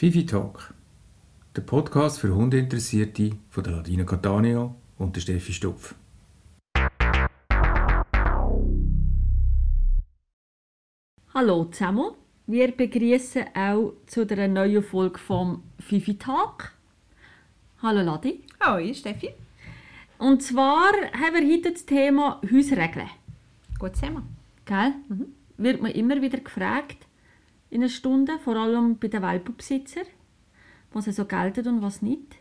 Fifi Talk, der Podcast für Hundeinteressierte von der Ladina Catania und der Steffi Stupf. Hallo zusammen, wir begrüßen auch zu einer neuen Folge vom Fifi Talk. Hallo Ladi. Hallo, Steffi. Und zwar haben wir heute das Thema Hausregeln. Gutes Thema. Gell? Wird man immer wieder gefragt in einer Stunde, vor allem bei den Welpenbesitzern, was so gelten und was nicht.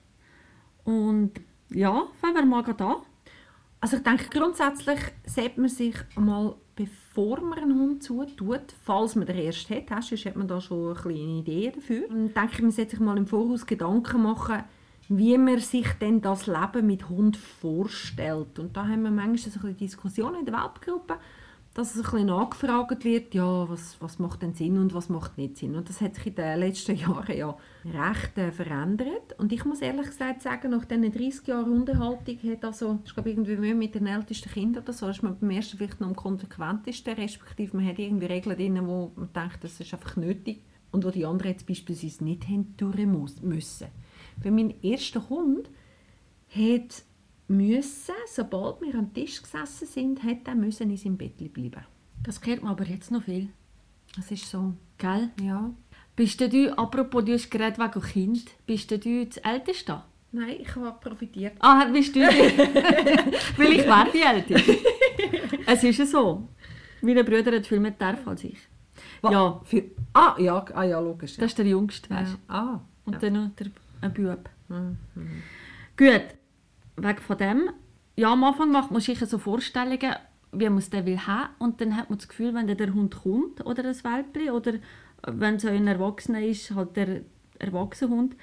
Und ja, fangen wir mal an. Also ich denke, grundsätzlich sollte man sich einmal, bevor man einen Hund zutut, falls man den erst hat, hast, sonst hat man da schon eine kleine Idee dafür, und denke ich, man sollte sich mal im Voraus Gedanken machen, wie man sich denn das Leben mit Hund vorstellt. Und da haben wir manchmal so ein Diskussionen in der Welpgruppe, dass es ein bisschen nachgefragt wird, ja, was, was macht denn Sinn und was macht nicht Sinn. Und das hat sich in den letzten Jahren ja recht äh, verändert. Und ich muss ehrlich gesagt sagen, nach diesen 30 Jahren Hundehaltung hat also, ich glaube irgendwie mit den ältesten Kindern oder so, ist man beim ersten vielleicht noch am konsequentesten, respektive man hat irgendwie Regeln drin, wo man denkt, das ist einfach nötig und wo die anderen jetzt beispielsweise nicht haben durch müssen. Für meinen ersten Hund hat müssen, sobald wir am Tisch gesessen sind, hat er müssen in seinem Bett bleiben. Das kennt man aber jetzt noch viel. Das ist so, Gell? ja. Bist denn du, apropos, du hast gerade wegen Kind, bist denn du das Älteste? Nein, ich habe profitiert. Ah, bist du? Weil ich wäre die Älteste. es ist ja so. Meine Brüder haben viel mehr Darf als ich. Wa- Ja, Für, ah, ja, ah, ja, logisch. Ja. das ist der Jüngste, weißt du. ja. Ah, Und ja. dann noch der ein Bub. Mhm. Gut, wegen von dem. Ja, am Anfang macht man sich so Vorstellungen, wie man es dann will haben. Und dann hat man das Gefühl, wenn der Hund kommt oder das Welpli oder wenn so ein Erwachsener ist, halt der erwachsene Hund,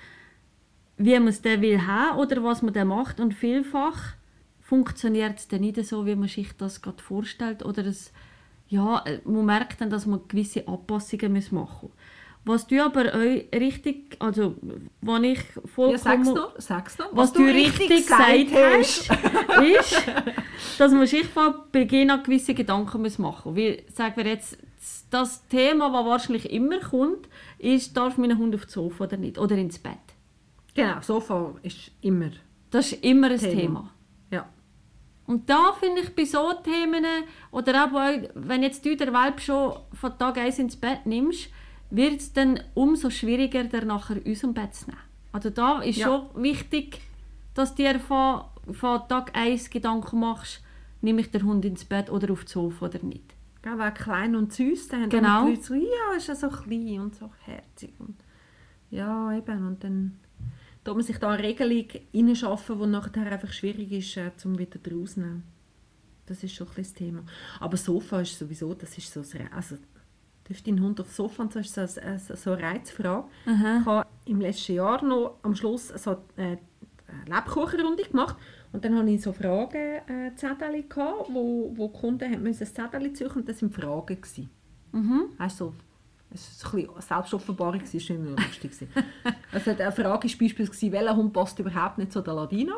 wie man es dann will haben oder was man dann macht. Und vielfach funktioniert es dann nicht so, wie man sich das gerade vorstellt. Oder es, ja, man merkt dann, dass man gewisse Anpassungen machen muss. Was du aber euch richtig, also, was ich vollkommen... ja, sag's noch, sag's noch. Was, du richtig gesagt hast, ist, dass man sich von Beginn an gewisse Gedanken muss machen muss. Wie, sagen wir jetzt, das Thema, das wahrscheinlich immer kommt, ist, darf mein Hund auf das Sofa oder nicht? Oder ins Bett. Genau, Sofa ist immer. Das ist immer ein Thema. Thema. Ja. Und da finde ich bei so Themen, oder auch wenn jetzt du den Welp schon von Tag 1 ins Bett nimmst, wird es dann umso schwieriger, den nachher aus dem Bett zu nehmen. Also da ist Ja. schon wichtig, dass du dir von, von Tag 1 Gedanken machst, nehme ich den Hund ins Bett oder auf das Sofa oder nicht. Gell, weil klein und süß, dann haben Genau. dann die Leute so, ja, ist ja so klein und so herzig. Und ja, eben, und dann tut man sich da eine Regelung reinschaffen, die nachher einfach schwierig ist, äh, zum wieder rauszunehmen. Das ist schon ein bisschen das Thema. Aber Sofa ist sowieso, das ist so, also dürfte dein Hund aufs Sofa und so ist so, eine- so so eine Reizfrage. Aha. Ich habe im letzten Jahr noch am Schluss so äh, eine Lebkuchenrunde gemacht und dann hatte ich so Fragenzettel, gehabt, wo, wo die Kunden haben müssen ein Zettel suchen und das waren Fragen. Gewesen. Mhm. Weißt du, es war ein bisschen Selbstoffenbarung, es war schon immer lustig. also eine Frage war beispielsweise, welcher Hund passt überhaupt nicht zu der Ladina?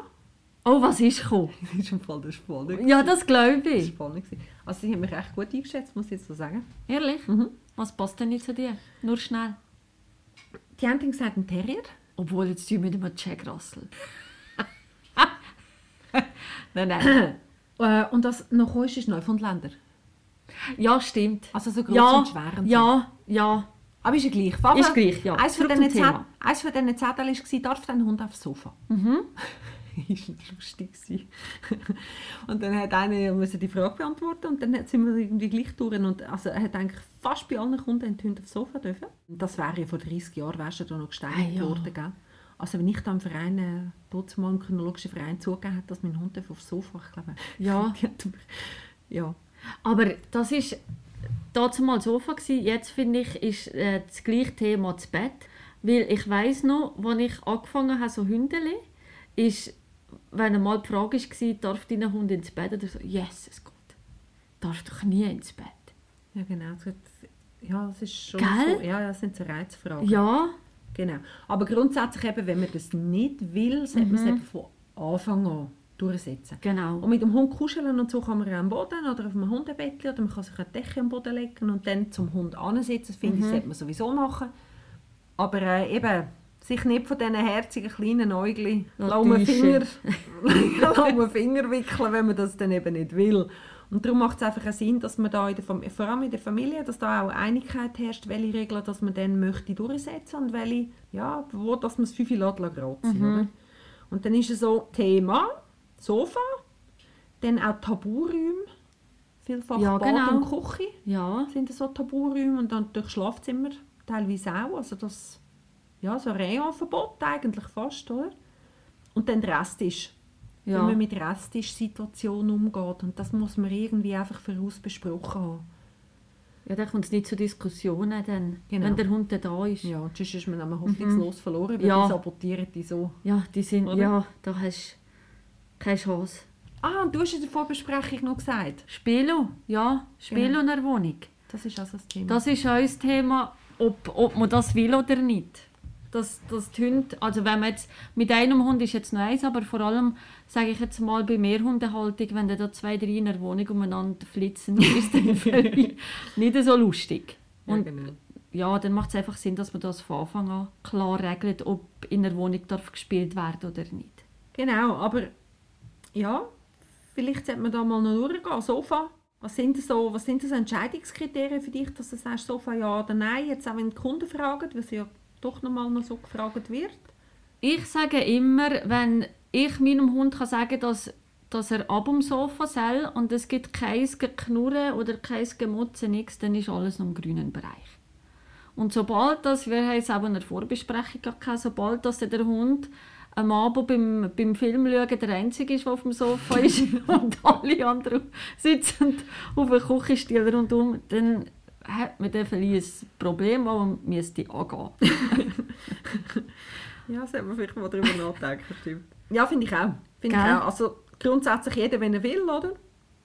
Oh, was ist gekommen? Das ist im Fall der spannend. Ja, das glaube ich. spannend. gewesen. Also sie haben mich recht gut eingeschätzt, muss ich jetzt so sagen. Ehrlich? Mhm. Was passt denn nicht zu dir? Nur schnell. Die haben gesagt, ein Terrier. Obwohl, jetzt tun wir mit einem Jack Russell. nein, nein. Äh, und das noch ist, ist Neufundländer. Ja, stimmt. Also so groß ja, und schwer und so. ja, ja. Aber ist ja gleich. Jeden Ist gleich, ja. Eins von diesen Zetteln war, darf dein Hund aufs Sofa? Mhm. ist nicht lustig. Und dann hat einer müssen die Frage beantworten und dann sind wir irgendwie gleich durch. Und also er hat eigentlich fast bei allen Kunden die Hunde aufs Sofa dürfen. Das wäre ja vor 30 Jahren wärst du da noch gesteinigt Ah, ja. worden. Gell? Also wenn ich da im Verein, äh, dort mal im chronologischen Verein zugegeben habe, dass mein Hund aufs Sofa, ich glaube, Ja. hat ja. Aber das ist dazu mal Sofa gewesen. Jetzt finde ich ist äh, das gleiche Thema das Bett, weil ich weiß noch, als ich angefangen habe so Hündeli, ist wenn einmal die Frage war, darf dein Hund ins Bett oder so, yes, es geht. Darf doch nie ins Bett. Ja, genau. Ja, das ist schon Gell? so. Ja, ja, das sind so Reizfragen. Ja, Genau. Aber grundsätzlich eben, wenn man das nicht will, sollte man es Mhm. eben von Anfang an durchsetzen. genau. Und mit dem Hund kuscheln und so kann man am Boden oder auf einem Hundebettchen oder man kann sich eine Decke am Boden legen und dann zum Hund ansetzen. Das finde ich, Mhm. sollte man sowieso machen. Aber äh, eben, sich nicht von diesen herzigen kleinen lassen Finger, Finger wickeln, wenn man das dann eben nicht will. Und darum macht es einfach Sinn, dass man da in der Fam vor allem in der Familie, dass da auch Einigkeit herrscht, welche Regeln dass man dann möchte durchsetzen und welche, ja, wo dass man es fünf Jahre lang gerade sind, Mhm. oder? Und dann ist es so Thema, Sofa, dann auch Taburäume, vielfach Ja, Bad genau. und Küche Ja, sind so Taburäume und dann durch Schlafzimmer teilweise auch. Also das, ja, so Rayonverbot eigentlich fast, oder? Und dann der Resttisch. Ja. Wie man mit Resttisch-Situationen umgeht. Und das muss man irgendwie einfach voraus besprochen haben. ja dann kommt es nicht zu Diskussionen, dann, Genau. wenn der Hund dann da ist. Ja, sonst ist man dann hoffnungslos verloren, weil Ja. die sabotieren die so. Ja, die sind, Oder? ja, da hast du keine Chance. Ah, und du hast in der Vorbesprechung noch gesagt, Spielo, ja, Spielo Genau. in der Wohnung. das ist also das Thema. Das ist auch das Thema, ob, ob man das will oder nicht. Dass, dass die Hunde, also wenn man jetzt, mit einem Hund ist jetzt noch eins, aber vor allem, sage ich jetzt mal, bei Mehrhundehaltung, wenn da zwei, drei in der Wohnung umeinander flitzen, ist vielleicht nicht so lustig. ja, Und genau. ja, dann macht es einfach Sinn, dass man das von Anfang an klar regelt, ob in der Wohnung darf gespielt werden oder nicht. Genau, aber ja, vielleicht sollte man da mal noch durchgehen. Sofa, was sind so, was sind so Entscheidungskriterien für dich, dass du sagst, Sofa ja oder nein? Jetzt auch wenn die Kunden fragen, weil sie ja doch noch mal noch so gefragt wird. Ich sage immer, wenn ich meinem Hund kann sagen dass, dass er ab dem Sofa soll und es gibt kein Geknurren oder kein Gemutzen, nichts, dann ist alles im grünen Bereich. Und sobald das, wir haben es auch in der Vorbesprechung gehabt, sobald das der Hund am Abend beim, beim Film schauen der Einzige ist, der auf dem Sofa ist und alle anderen sitzen auf dem Küchenstuhl rundum, dann hat man dann vielleicht ein Problem, das man müsste angehen Ja, sollte man vielleicht mal darüber nachdenken, stimmt. Ja, finde ich auch. Finde ich auch. Also grundsätzlich jeder, wenn er will, oder?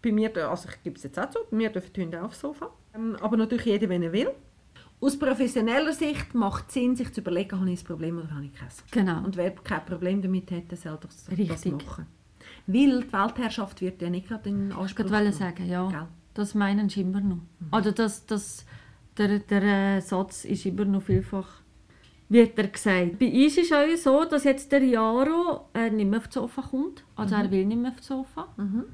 Bei mir, also ich gebe es jetzt auch zu, bei mir dürfen die Hunde auch aufs Sofa. Ähm, aber natürlich jeder, wenn er will. Aus professioneller Sicht macht es Sinn, sich zu überlegen, habe ich ein Problem oder habe ich keins. Genau. Und wer kein Problem damit hat, der soll das, das Richtig. machen. Weil die Weltherrschaft wird ja nicht gerade in Ich Anspruch wollte genommen. sagen, ja. Gell? Das meinen sie immer noch. Also das, das, der, der äh, Satz ist immer noch vielfach, wird er gesagt. Bei uns ist es auch so, dass jetzt der Jaro äh, nicht mehr auf das Sofa kommt. Also er will nicht mehr auf das Sofa. Mhm.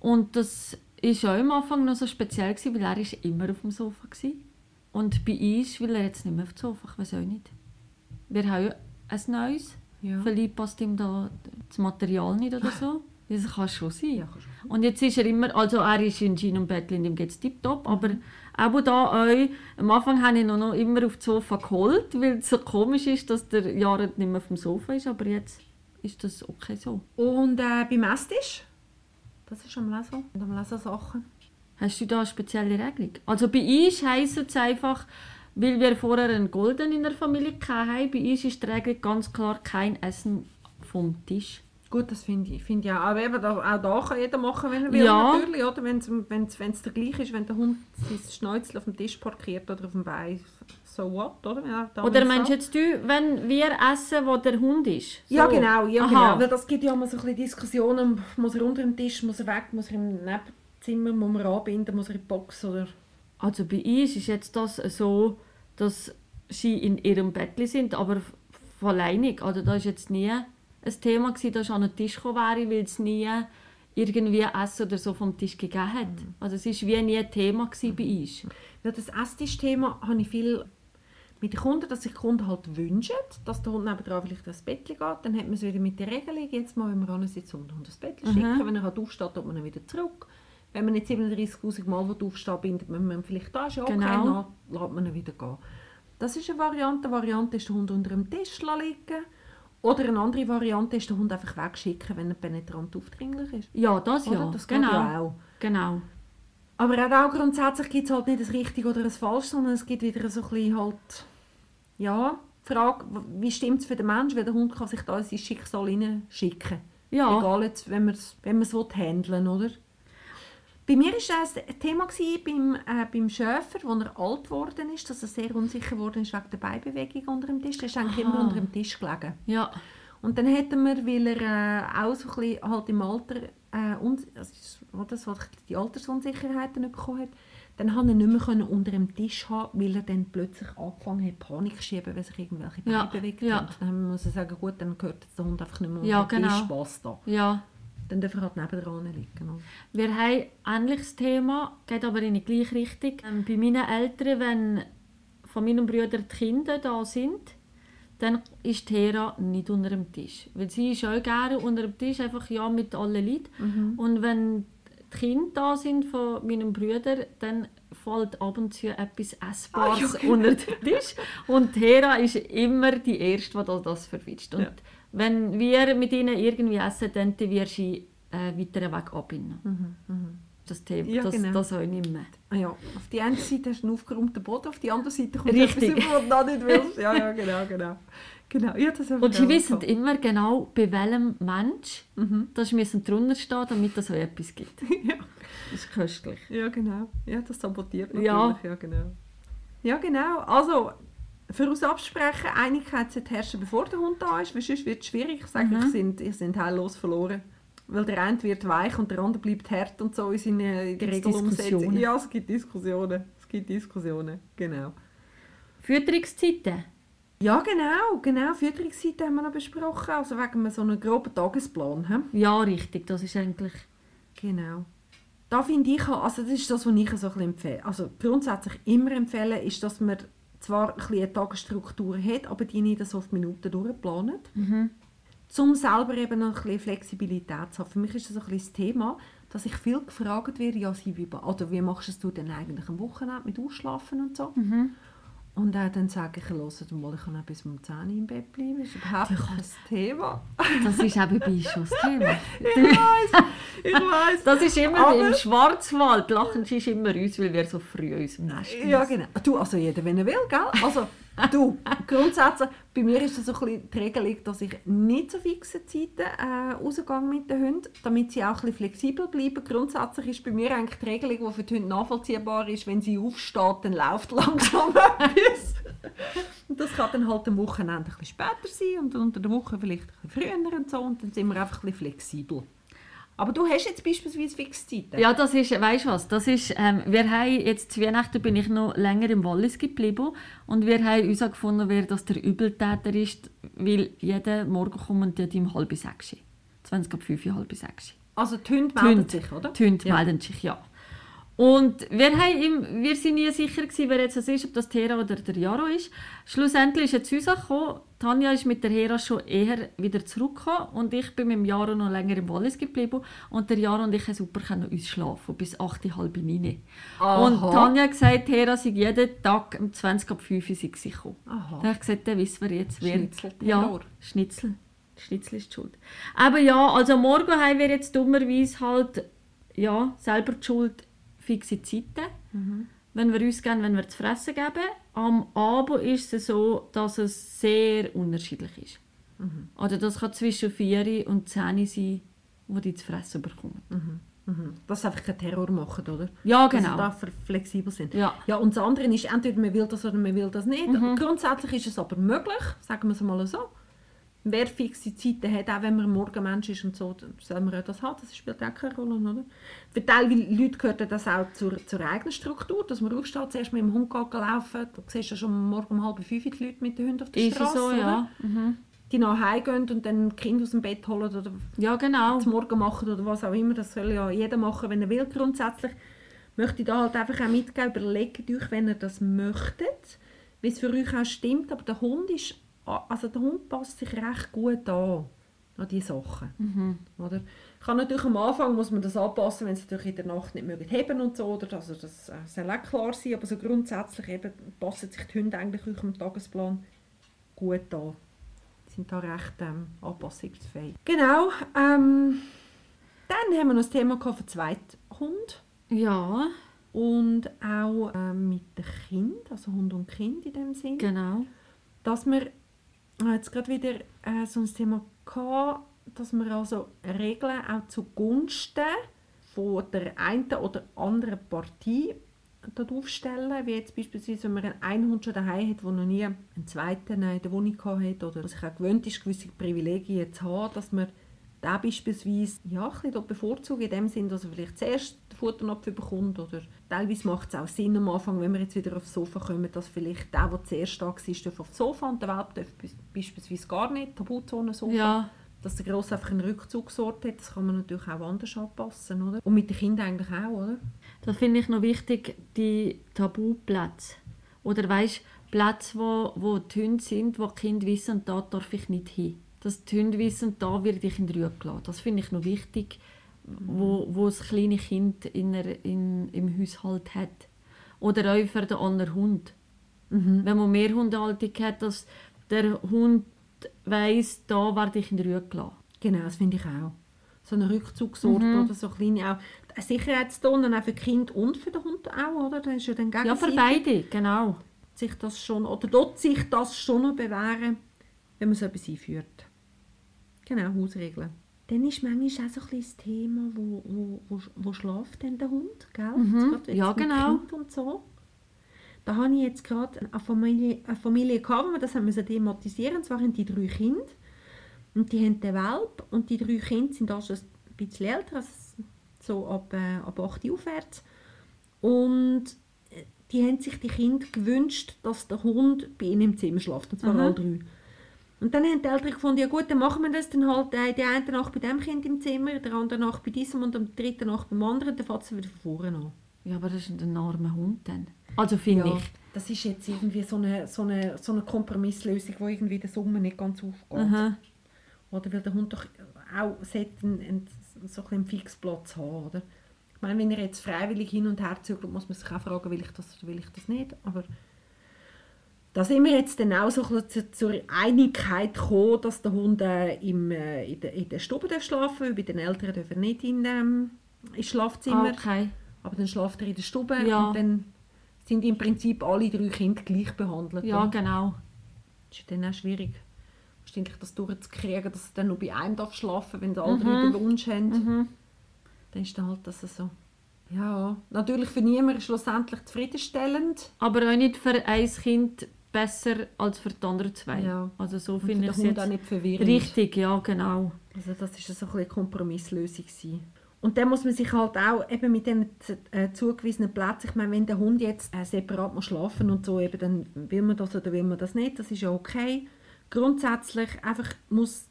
Und das ist auch am Anfang noch so speziell, gewesen, weil er ist immer auf dem Sofa war. Und bei uns will er jetzt nicht mehr auf das Sofa, ich weiß auch nicht. Wir haben ja ein neues. Ja. Vielleicht passt ihm da das Material nicht oder so. Das kann schon sein. Ja, kann schon. Und jetzt ist er immer, also er ist in Jean und Bettchen, ihm geht es tiptop, aber auch da auch, am Anfang habe ich ihn noch immer auf das Sofa geholt, weil es so komisch ist, dass der Jared nicht mehr auf dem Sofa ist, aber jetzt ist das okay so. Und äh, beim Esstisch? Das ist am Lesen. Und am Lesen Sachen. Hast du da eine spezielle Regelung? Also bei uns heisst es einfach, weil wir vorher einen Golden in der Familie hatten, bei uns ist die Regel ganz klar kein Essen vom Tisch. Gut, das finde ich, finde ich auch. Aber eben, auch da kann jeder machen, wenn er will, Ja. natürlich. Oder? Wenn es der gleiche ist, wenn der Hund sein Schnäuzel auf dem Tisch parkiert oder auf dem Bein, so what, oder? Er Oder meinst du jetzt du, wenn wir essen, wo der Hund ist? So. Ja, genau, ja, Aha. genau. Weil das gibt ja immer so ein bisschen Diskussionen. Muss er unter dem Tisch, muss er weg, muss er im Nebenzimmer, muss man anbinden, muss er in die Box, oder? Also bei uns ist jetzt das so, dass sie in ihrem Bettli sind, aber alleinig. Also da ist jetzt nie ein Thema gewesen, dass ich an den Tisch gekommen wäre, weil es nie irgendwie Essen oder so vom Tisch gegeben hat. Also es ist wie nie ein Thema gewesen bei uns. Ja, das Esstisch-Thema habe ich viel mit den Kunden, dass sich die Kunden halt wünschen, dass der Hund nebenan vielleicht ins Bett geht. Dann hat man es wieder mit der Regelung, jetzt mal, wenn wir den Hund ins Bett Mhm. schicken. Wenn er halt aufsteht, tut man ihn wieder zurück. Wenn man nicht 37'000 Mal aufstehen bindet man ihn vielleicht da, ist ja okay, Genau. dann lässt man ihn wieder gehen. Das ist eine Variante. Eine Variante ist, den Hund unter dem Tisch liegen Oder eine andere Variante ist, den Hund einfach wegschicken, wenn er penetrant aufdringlich ist. Ja, das Oder? ja. Das geht genau. ja auch. Genau. Aber auch grundsätzlich gibt es halt nicht ein richtig oder ein falsch, sondern es gibt wieder so ein bisschen halt, ja, die Frage, wie stimmt es für den Menschen, weil der Hund kann sich da in sein Schicksal hineinschicken. Ja. Egal jetzt, wenn man es wenn man's handeln will, oder? Bei mir war das ein Thema beim, äh, beim Schäfer, als er alt geworden ist, dass er sehr unsicher geworden ist wegen der Beibewegung unter dem Tisch. Er ist eigentlich Aha. immer unter dem Tisch gelegen. Ja. Und dann hätten wir, weil er äh, auch so ein bisschen halt im Alter, äh, un also, oder, so die Altersunsicherheiten nicht bekommen hat, dann konnte er nicht mehr unter dem Tisch haben, weil er dann plötzlich angefangen hat, Panik zu schieben, weil sich irgendwelche Beine Ja, bewegt ja. haben. Dann wir müssen sagen, gut, dann gehört der Hund einfach nicht mehr unter Ja, den genau. Tisch, basta. Ja. Dann darf er halt nebendran liegen. Wir haben ein ähnliches Thema, geht aber in die gleiche Richtung. Ähm, bei meinen Eltern, wenn von meinen Brüdern die Kinder da sind, dann ist Hera nicht unter dem Tisch. Weil sie ist auch gerne unter dem Tisch, einfach ja mit allen Leuten. Und wenn die Kinder da sind von meinen Brüdern, dann fällt ab und zu etwas Essbares unter den Tisch. Und Hera ist immer die Erste, die das- das verwischt. Und Ja. Wenn wir mit ihnen irgendwie essen, dann wird sie äh, weiter weg abbinden. Das Thema, Ja, das, genau. das auch nicht mehr. Ah ja, auf die eine Seite hast du einen aufgeräumten Boden, auf die andere Seite kommt Richtig. etwas über, was du noch nicht willst. Ja, ja, genau, genau. genau. Ja, das Und sie wissen so. immer genau, bei welchem Mensch Mhm. das müssen drunter stehen, damit es so etwas gibt. Ja. Das ist köstlich. Ja, genau. Ja, das sabotiert natürlich. Ja. Ja, genau. Ja, genau. Also, für uns absprechen, Einigkeit sollte herrschen, bevor der Hund da ist, weil sonst wird es schwierig. Ich sage, Mhm. ihr sind, sind heillos verloren. Weil der eine wird weich und der andere bleibt hart und so in seine Gibt's Regelumsetzung. Ja, es gibt Diskussionen. Es gibt Diskussionen, genau. Fütterungszeiten. Ja, genau, genau. Fütterungsseite haben wir noch besprochen, also wegen so einem groben Tagesplan. He? Ja, richtig. Das ist eigentlich... Genau. Da finde ich, also das ist das, was ich so ein bisschen empfehle. Also grundsätzlich immer empfehlen, ist, dass man zwar ein eine Tagesstruktur hat, aber die nicht so auf Minuten durchplanet. Um selber eben ein bisschen Flexibilität zu haben. Für mich ist das ein bisschen das Thema, dass ich viel gefragt werde, ja, wie, oder wie machst du es denn eigentlich am Wochenende mit Ausschlafen und so? Und äh, dann sage ich, hört mal, ich kann auch bis um 10 Uhr im Bett bleiben, das ist überhaupt kein Thema. Das ist eben bei schon das Thema. Ich weiß, ich weiß. Das ist immer Aber- im Schwarzwald. Lachen ist immer uns, weil wir so früh aus dem Nest Ja, müssen. genau. Du, also jeder, wenn er will, gell? Also, du, grundsätzlich, bei mir ist das so ein die Regelung, dass ich nicht so fixe Zeiten äh, rausgehe mit den Hunden, damit sie auch ein flexibel bleiben. Grundsätzlich ist bei mir eigentlich die Regelung, die für die Hunde nachvollziehbar ist, wenn sie aufsteht, dann läuft langsam etwas. Das kann dann halt am Wochenende ein bisschen später sein und unter der Woche vielleicht ein bisschen früher und so und dann sind wir einfach ein bisschen flexibel. Aber du hast jetzt beispielsweise fixe Zeiten. Ja, das ist, weißt du was, das ist, ähm, wir haben jetzt zu Weihnachten bin ich noch länger im Wallis geblieben und wir haben uns gefunden, wer das der Übeltäter ist, weil jeden Morgen kommen die um halb sechs, 20 ab 5, halb sechs. Also die Hunde melden Hunde. sich, oder? Die Hunde Ja. melden sich, ja. Und wir, haben wir sind nie sicher gewesen, wer jetzt das ist, ob das Hera oder der Jaro ist. Schlussendlich ist er zu uns gekommen. Tanja ist mit der Hera schon eher wieder zurückgekommen und ich bin mit dem Jaro noch länger im Wallis geblieben und der Jaro und ich haben super können uns schlafen bis 8, halb 9. Aha. Und Tanja hat gesagt, Hera sei jeden Tag um 20 ab 5 Uhr gekommen. Aha. Dann habe ich gesagt, dann wissen wir jetzt, wer... Schnitzelterror. Ja, Schnitzel. Schnitzel ist die schuld. Aber ja, also morgen haben wir jetzt dummerweise halt ja, selber die Schuld fixe Zeiten. Wenn wir uns geben, wenn wir zu fressen geben. Am Abend ist es so, dass es sehr unterschiedlich ist. Oder das kann zwischen 4 und 10 sein, wo die zu fressen bekommen. Mhm. Dass sie einfach keinen Terror machen, oder? Ja, Dass sie genau. da flexibel sind. Ja. ja, und das andere ist, entweder man will das oder man will das nicht. Grundsätzlich ist es aber möglich, sagen wir es mal so. Wer fixe Zeiten hat, auch wenn man ein Morgenmensch ist und so, dann soll man auch das haben. Das spielt auch keine Rolle, oder? Für teilweise Leute gehört das auch zur, zur eigenen Struktur, dass man aufsteht, zuerst mit dem Hund geht laufen. Du siehst ja schon morgen um halb fünf die Leute mit den Hunden auf der Straße, so, ja. Mhm. Die nach Hause gehen und dann die Kinder aus dem Bett holen oder Ja, genau. zum Morgen machen oder was auch immer. Das soll ja jeder machen, wenn er will. Grundsätzlich möchte ich da halt einfach auch mitgeben, überlegt euch, wenn ihr das möchtet, wie es für euch auch stimmt. Aber der Hund ist, also der Hund passt sich recht gut an, an diese Sachen. Oder? Kann natürlich am Anfang muss man das anpassen, wenn sie natürlich in der Nacht nicht mögen heben und so, oder? Also das äh, soll auch klar sein, aber so grundsätzlich eben passen sich die Hunde eigentlich eurem Tagesplan gut an. Die sind da recht ähm, anpassungsfähig. Genau. Ähm, dann haben wir noch das Thema für Zweithund Ja, und auch ähm, mit dem Kind, also Hund und Kind in dem Sinn, genau. dass wir habe jetzt gerade wieder äh, so ein Thema gehabt, dass wir also Regeln auch zugunsten von der einen oder anderen Partie dort aufstellen, wie jetzt beispielsweise, wenn man einen Hund schon daheim hat, der noch nie einen zweiten in der Wohnung gehabt hat oder sich auch gewöhnt ist, gewisse Privilegien zu haben, dass man der beispielsweise ja, ein bisschen bevorzugt, in dem Sinn, dass er vielleicht zuerst den Futternapf bekommt oder teilweise macht es auch Sinn am Anfang, wenn wir jetzt wieder aufs Sofa kommen, dass vielleicht der, der zuerst da war, darf aufs Sofa und der Welp darf beispielsweise gar nicht, Tabuzone-Sofa. Ja, Dass der Grosse einfach einen Rückzugsort hat, das kann man natürlich auch anders anpassen, oder? Und mit den Kindern eigentlich auch, oder? da finde ich noch wichtig, die Tabuplätze. Oder weißt Plätze, wo, wo die Hunde sind, wo die Kinder wissen, da darf ich nicht hin. Dass die Hunde wissen, da werde ich in die Ruhe gelassen. Das finde ich noch wichtig, wo, wo das kleine Kind in der, in, im Haushalt hat. Oder auch für den anderen Hund. Wenn man mehr Hundehaltung hat, dass der Hund weiss, da werde ich in die Ruhe gelassen. Genau, das finde ich auch. So ein Rückzugsort oder so kleine auch. Eine Sicherheitszone auch für Kinder und für den Hund auch, oder? Das ist ja dann Ja, für beide, genau. sich das schon, oder dort sich das schon noch bewähren, wenn man so etwas einführt. Genau, Hausregeln. Dann ist manchmal auch so ein das Thema, wo, wo, wo, wo schläft denn der Hund, gell? Jetzt Ja, genau. Kind und so. Da habe ich jetzt gerade eine Familie, eine Familie gehabt, wo wir das haben müssen thematisieren. Und zwar haben die drei Kinder. Und die haben den Welp. Und die drei Kinder sind auch schon ein bisschen älter, also so ab, äh, ab 8 Uhr aufwärts. Und äh, die haben sich die Kinder gewünscht, dass der Hund bei ihnen im Zimmer schläft. Und zwar Mhm. alle drei. Und dann haben die Eltern gefunden, ja gut, dann machen wir das dann halt äh, die eine Nacht bei dem Kind im Zimmer, der andere Nacht bei diesem und am dritten Nacht beim anderen, dann fängt es wieder von vorne an. Ja, aber das ist ein armer Hund dann. Also finde Ja, ich. das ist jetzt irgendwie so eine, so eine, so eine Kompromisslösung, die irgendwie der Sommer nicht ganz aufgeht. Aha. Oder will der Hund doch auch einen, einen, so einen Fixplatz haben, oder? Ich meine, wenn er jetzt freiwillig hin und her zügelt, muss man sich auch fragen, will ich das oder will ich das nicht. Aber da sind wir jetzt dann auch so zur Einigkeit gekommen, dass der Hund äh, im, äh, in, der, in der Stube darf schlafen darf. Bei den Eltern darf er nicht in, ähm, ins Schlafzimmer. Ah, okay. Aber dann schlaft er in der Stube Ja. und dann sind im Prinzip alle drei Kinder gleich behandelt. Ja, genau. Das ist dann auch schwierig, wahrscheinlich das durchzukriegen, dass er dann nur bei einem darf schlafen wenn alle drei den Wunsch haben. Mhm. Dann ist dann halt das so. Ja, natürlich für niemanden schlussendlich zufriedenstellend. Aber auch nicht für ein Kind besser als für die anderen zwei. Ja. Also so Und finde ich es Hund auch jetzt nicht verwirrend. richtig, ja genau. Also das ist so eine Kompromisslösung gewesen. Und dann muss man sich halt auch eben mit den äh, zugewiesenen Plätzen, ich meine, wenn der Hund jetzt äh, separat muss schlafen und so, eben, dann will man das oder will man das nicht, das ist ja okay. Grundsätzlich einfach muss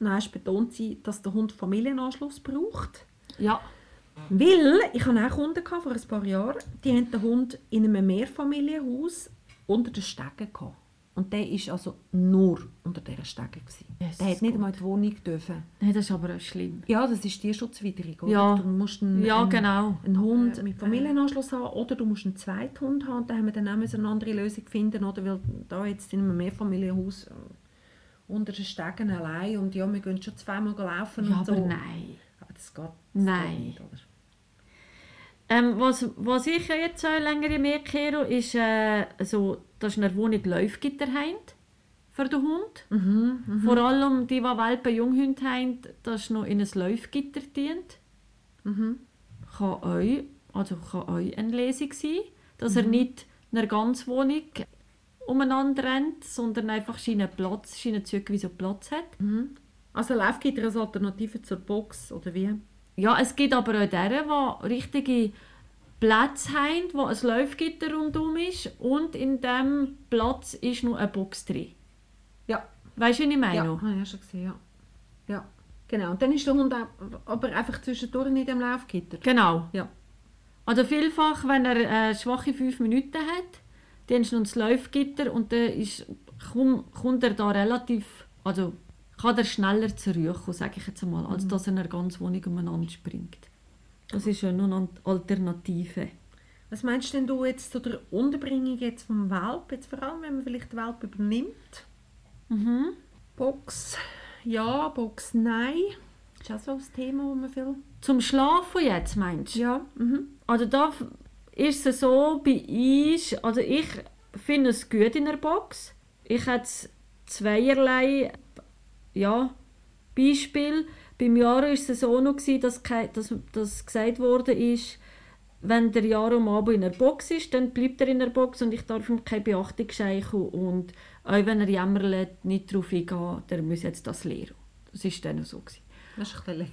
erst betont sein, dass der Hund Familienanschluss braucht. Ja, Weil, ich hatte auch Kunden vor ein paar Jahren, die haben den Hund in einem Mehrfamilienhaus unter den Stegen gehabt. Und der war also nur unter dieser Stege. Jesus Der hat nicht Gott. mal in die Wohnung dürfen. Nein, das ist aber schlimm. Ja, das ist tierschutzwidrig, oder? Ja. Du musst einen, Ja, einen, genau. einen Hund mit Familienanschluss haben oder du musst einen zweiten Hund haben. Da haben wir dann auch eine andere Lösung finden, oder? Weil da jetzt in einem Mehrfamilienhaus äh, unter den Stegen allein und ja, wir gehen schon zweimal laufen Ja, und so. aber nein. Aber das geht, das Nein. geht nicht, oder? Ähm, was, was ich jetzt so länger kehre, ist, äh, so, dass in der Wohnung Läufgitter haben für den Hund. Mhm, Vor allem die, die Welpen Junghunde haben, dass noch in ein Läufgitter dient. Mhm. Kann euch, also kann euch eine Lesung sein, dass Mhm. er nicht in der ganzen Wohnung umeinander rennt, sondern einfach seinen Platz, seinen zugewiesenen Platz hat. Also Laufgitter als Alternative zur Box, oder wie? Ja, es gibt aber auch deren, die richtige Plätze haben, wo ein Läufgitter rundum ist und in diesem Platz ist noch eine Box drin. Ja. Weißt du, wie ich meine? Ja, habe ich ja schon gesehen, ja. Ja, genau. Und dann ist der Hund aber einfach zwischendurch nicht am Laufgitter. Genau. Ja. Also vielfach, wenn er äh, schwache fünf Minuten hat, dann ist noch das Läufgitter und dann ist, komm, kommt er da relativ, also kann er schneller zur Ruhe kommen, sage ich jetzt einmal, als dass er in der ganzen Wohnung umeinander springt. Das ist ja noch eine Alternative. Was meinst denn du jetzt zu der Unterbringung jetzt vom Welp, jetzt vor allem, wenn man vielleicht den Welp übernimmt? Mhm. Box ja, Box nein. Ist auch so ein Thema, wo man viel... Zum Schlafen jetzt, meinst du? Ja, mhm. Also da ist es so bei uns, also ich finde es gut in der Box. Ich hatte zweierlei ja, Beispiel. Beim Jaro war es so noch, dass, dass, dass gesagt wurde, ist, wenn der Jaro am Abend in der Box ist, dann bleibt er in der Box und ich darf ihm keine Beachtung schenken und auch wenn er jammert, nicht darauf eingehen, der muss jetzt das lernen. Das war dann so. Gewesen. Das ist ein länger.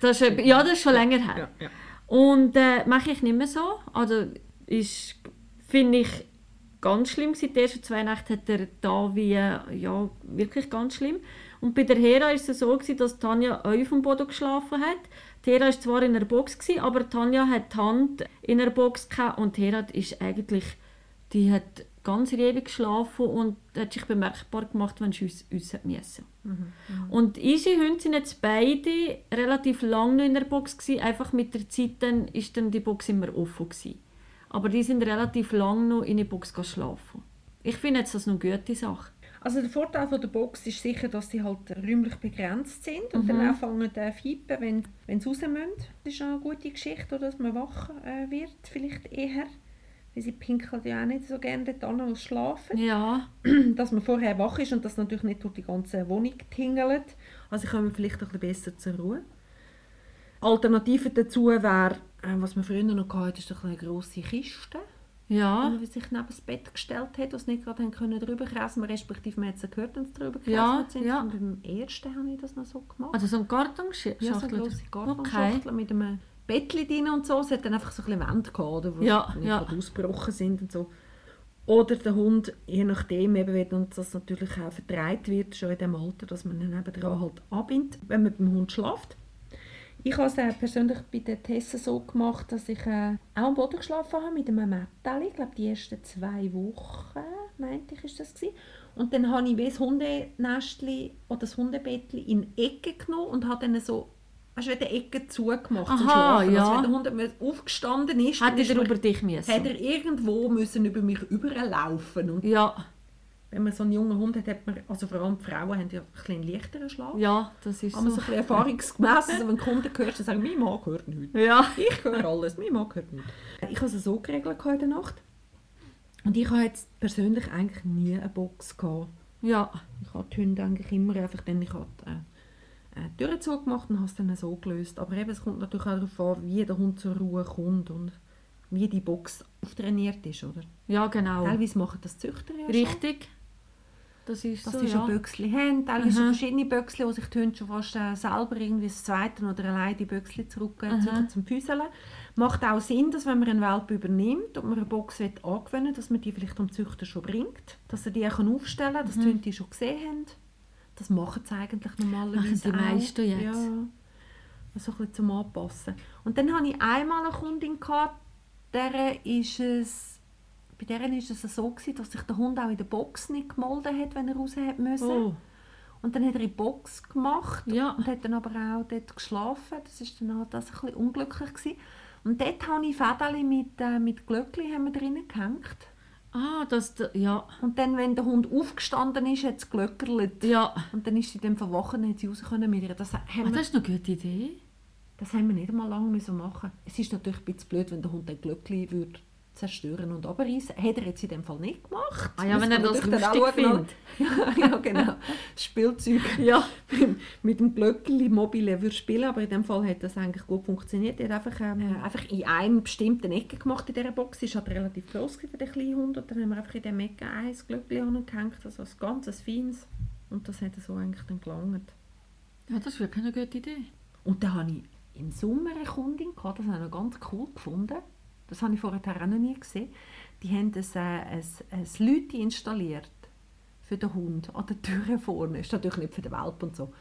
Das ist, ja, das ist schon länger her. Ja, ja. Und äh, mache ich nicht mehr so. Also ist, finde ich, ganz schlimm gewesen. Die ersten zwei Nächte hat er da wie, ja, wirklich ganz schlimm. Und bei der Hera ist es so gewesen, dass Tanja auf dem Boden geschlafen hat. Die Hera war zwar in einer Box, gewesen, aber Tanja hat die Hand in einer Box gehabt und die Hera ist eigentlich, die hat ganz ewig geschlafen und hat sich bemerkbar gemacht, wenn sie uns, uns hat müssen. Und unsere Hunde sind jetzt beide relativ lange in der Box gewesen. Einfach mit der Zeit dann ist dann die Box immer offen gewesen. Aber die sind relativ lange noch in der Box geschlafen. Ich finde jetzt das eine gute Sache. Also der Vorteil von der Box ist sicher, dass sie halt räumlich begrenzt sind und dann auch fangen äh, fiepen, wenn, wenn sie raus müssen. Das ist eine gute Geschichte, oder, dass man wach äh, wird, vielleicht eher. Weil sie pinkeln ja auch nicht so gerne dort an, wo sie schlafen. Ja, dass man vorher wach ist und das natürlich nicht durch die ganze Wohnung tingelt. Also kommen wir vielleicht ein bisschen besser zur Ruhe. Alternative dazu wäre, äh, was man früher noch hatte, ist eine grosse Kiste, ja, man sich neben das Bett gestellt hat, sie nicht gerade können drüber krassen respektive man hat sie gehört, wenn sie drüber Ja, sind. ja. Und beim ersten habe ich das noch so gemacht. also so ein Kartonschachtel. ja, so eine grosse Gartenschachtel mit einem Bettchen drin und so. Es hat dann einfach so ein bisschen Wände gehabt, wo Ja, sie nicht ja. gerade ausgebrochen sind und so. Oder der Hund, je nachdem, eben, wenn uns das natürlich auch vertreibt wird, schon in dem Alter, dass man dann nebendran halt anbindet, wenn man beim Hund schläft. Ich habe es äh, persönlich bei den Tessen so gemacht, dass ich äh, auch am Boden geschlafen habe mit einem Mätteli. Ich glaube, die ersten zwei Wochen, meinte ich, ist das gewesen. Und dann habe ich wie das Hundenestli oder das Hundebettli in Ecke genommen und habe dann so, weißt du, die Ecke zugemacht zum Aha, Schlafen. ja. Also wenn der Hund aufgestanden ist, ist er man- über dich müssen. hat er irgendwo müssen über mich überlaufen und Ja, wenn man so einen jungen Hund hat, hat man, also vor allem die Frauen haben ja ein bisschen einen leichteren Schlaf. ja, das ist Aber so so. ein bisschen erfahrungsgemäss, also wenn Kunden hörst, dann sagen, mein Mann hört nichts. Ja, Ich höre alles, mein Mann hört nichts. Ich habe es so geregelt der Nacht. Und ich habe jetzt persönlich eigentlich nie eine Box gehabt. ja, Ich habe die Hunde eigentlich immer einfach dann, ich habe die, äh, äh, die Türen zugemacht und habe es dann so gelöst. Aber eben, es kommt natürlich auch darauf an, wie der Hund zur Ruhe kommt und wie die Box auftrainiert ist, oder? ja, genau. Teilweise machen das Züchter ja schon. Das ist dass so, sie schon ja. Böckchen haben. Teilweise Mhm. verschiedene Böckchen, wo sich die Hunde schon fast äh, selber irgendwie das zweite oder allein die Böckchen zurückziehen Mhm. zum Füßeln. Macht auch Sinn, dass wenn man einen Welp übernimmt und man eine Box will angewöhnen dass man die vielleicht am Züchter schon bringt. Dass er die auch aufstellen kann, dass die Hunde die schon gesehen haben. Das machen sie eigentlich normalerweise Machen die meisten jetzt. Ja. Also ein bisschen zum Anpassen. Und dann hatte ich einmal eine Kundin, gehabt, der ist es, bei der ist es so, gewesen, dass sich der Hund auch in der Box nicht gemolden hat, wenn er raus hat müssen. Oh, Und dann hat er in die Box gemacht Ja. und hat dann aber auch dort geschlafen. Das ist dann halt das ein bisschen unglücklich gewesen. Und dort habe ich Fädeli mit, äh, mit Glöckli haben wir drinnen gehängt. ah, das, ja, Und dann, wenn der Hund aufgestanden ist, hat es glöckerlet. ja. Und dann ist sie dann verwachen und hat sie raus können mit ihr. Das haben, Ah, das ist eine gute Idee. das haben wir nicht einmal lange müssen machen. Es ist natürlich ein bisschen blöd, wenn der Hund den Glöckli würde zerstören und abreißen. Hat er jetzt in dem Fall nicht gemacht. Ah ja, wenn er das lustig oder? ja, genau. Spielzeug. Ja. mit dem Glöckli mobile würde spielen, aber in dem Fall hat das eigentlich gut funktioniert. Er hat einfach, ähm, einfach in einer bestimmten Ecke gemacht in dieser Box. War halt relativ groß für den kleinen Hund und dann haben wir einfach in dieser Ecke ein Glöckli angehängt, also ein ganz ein feines. Und das hat so eigentlich dann gelangt. Ja, das ist wirklich eine gute Idee. Und dann hatte ich im Sommer eine Kundin, gehabt, das habe ich noch ganz cool gefunden. Das habe ich vorher auch noch nie gesehen. Die haben ein, äh, ein, ein Lüti installiert für den Hund an der Tür vorne. Ist natürlich nicht für den Welp und so.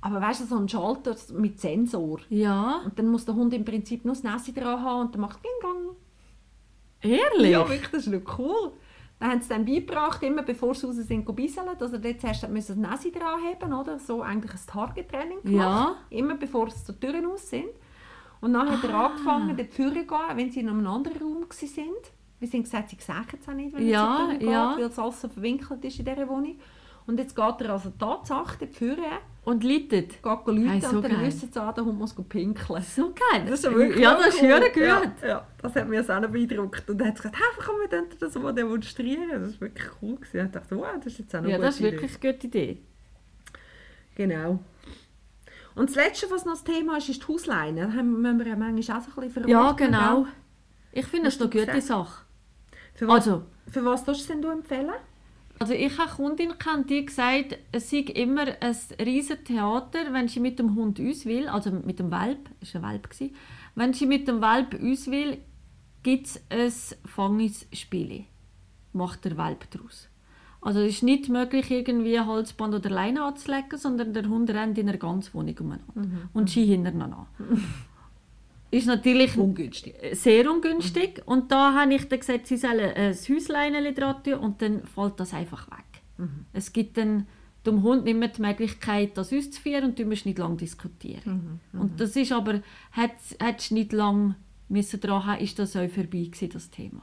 Aber weißt du, so ein Schalter mit Sensor. Ja, Und dann muss der Hund im Prinzip nur das Nässe dran haben und dann macht Ging Gang. ehrlich? Ja, wirklich, das ist noch cool. Dann haben sie dann beigebracht, immer bevor sie raus sind, bisseln, dass er dort zuerst das Nässe dran haben oder so eigentlich ein Target-Training gemacht. Immer bevor sie zur Tür raus sind. Und dann hat er Ah. angefangen, dort vorne zu gehen, wenn sie in einem anderen Raum waren. Wir sind gesagt, sie sehen es auch nicht, wenn Ja, geht, ja. weil es alles so verwinkelt ist in dieser Wohnung. Und jetzt geht er also Tatsache vorne, Und leitet? geht läuten Hey, so und dann geil. wissen sie, ah, Hund muss pinkeln. So geil. Das ist ja wirklich ja, das ist cool. gut. Ja, ja, das hat mich auch noch beeindruckt. Und dann hat sie gesagt, hey, komm, wir könnten das mal demonstrieren. Das war wirklich cool. Gewesen. Ich dachte, wow, das ist jetzt auch noch Ja, eine das ist gute wirklich eine gute Idee. Genau. Und das Letzte, was noch das Thema ist, ist die Hausleine. Da haben wir ja manchmal auch so ein bisschen Ja, verordnet, genau. Ich finde das Hast eine gute gesagt? Sache. Für was, Also, für was tust du denn du empfehlen? Also ich habe eine Kundin kennt, die gesagt, es sei immer ein riesiges Theater, wenn sie mit dem Hund uns will, also mit dem Welp, war ein Welp, gewesen. wenn sie mit dem Welp uns will, gibt es ein Fangisspiel. Macht der Welp daraus. Also es ist nicht möglich, irgendwie Holzband oder Leine anzulegen, sondern der Hund rennt in der ganzen Wohnung umeinander. Und sie hintereinander an. ist natürlich Ungünstig. sehr ungünstig. Und da habe ich dann gesagt, sie sollen ein Häusleinchen dran tun und dann fällt das einfach weg. Es gibt dann dem Hund nicht mehr die Möglichkeit, das auszuführen und du musst nicht lange diskutieren. Und das ist aber, hättest du nicht lange dran haben, ist das auch vorbei gewesen, das Thema.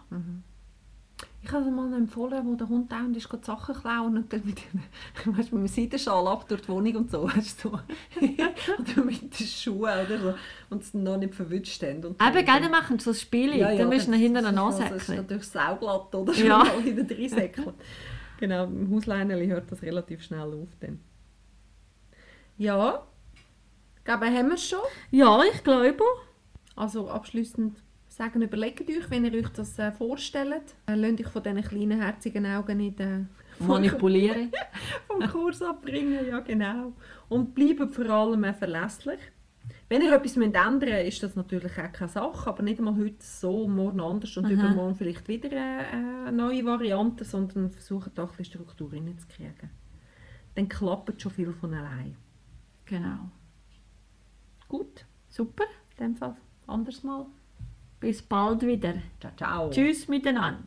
Ich habe mal empfohlen, wo der Hund dauernd ist, geht Sachen klauen und dann mit dem, weißt, mit dem Seidenschal ab durch die Wohnung und so. Weißt, du, so. oder mit den Schuhen oder so. Und es noch nicht verwünscht haben. Und Eben, gell, dann machen so ein Spiel, dann musst du ihn hinten Das ansäckeln. ist natürlich sauglatt oder Ja. ja. hinten reinsäckeln. genau, im Hausleineli hört das relativ schnell auf. Dann. Ja, ich glaube, haben wir es schon. Ja, ich glaube. Also abschließend sagen, überlegt euch, wenn ihr euch das äh, vorstellt. Äh, lasst euch von diesen kleinen, herzigen Augen nicht äh, Manipulieren. vom Kurs abbringen. Ja, genau. Und bleibt vor allem äh, verlässlich. Wenn ihr etwas ändern müsst, ist das natürlich auch keine Sache, aber nicht einmal heute so, morgen anders und Aha. übermorgen vielleicht wieder eine neue Variante, sondern versucht da ein bisschen Struktur reinzukriegen. Dann klappt schon viel von allein. Genau. Gut, Super. in dem Fall anders mal. Bis bald wieder. Ciao, ciao. Tschüss miteinander.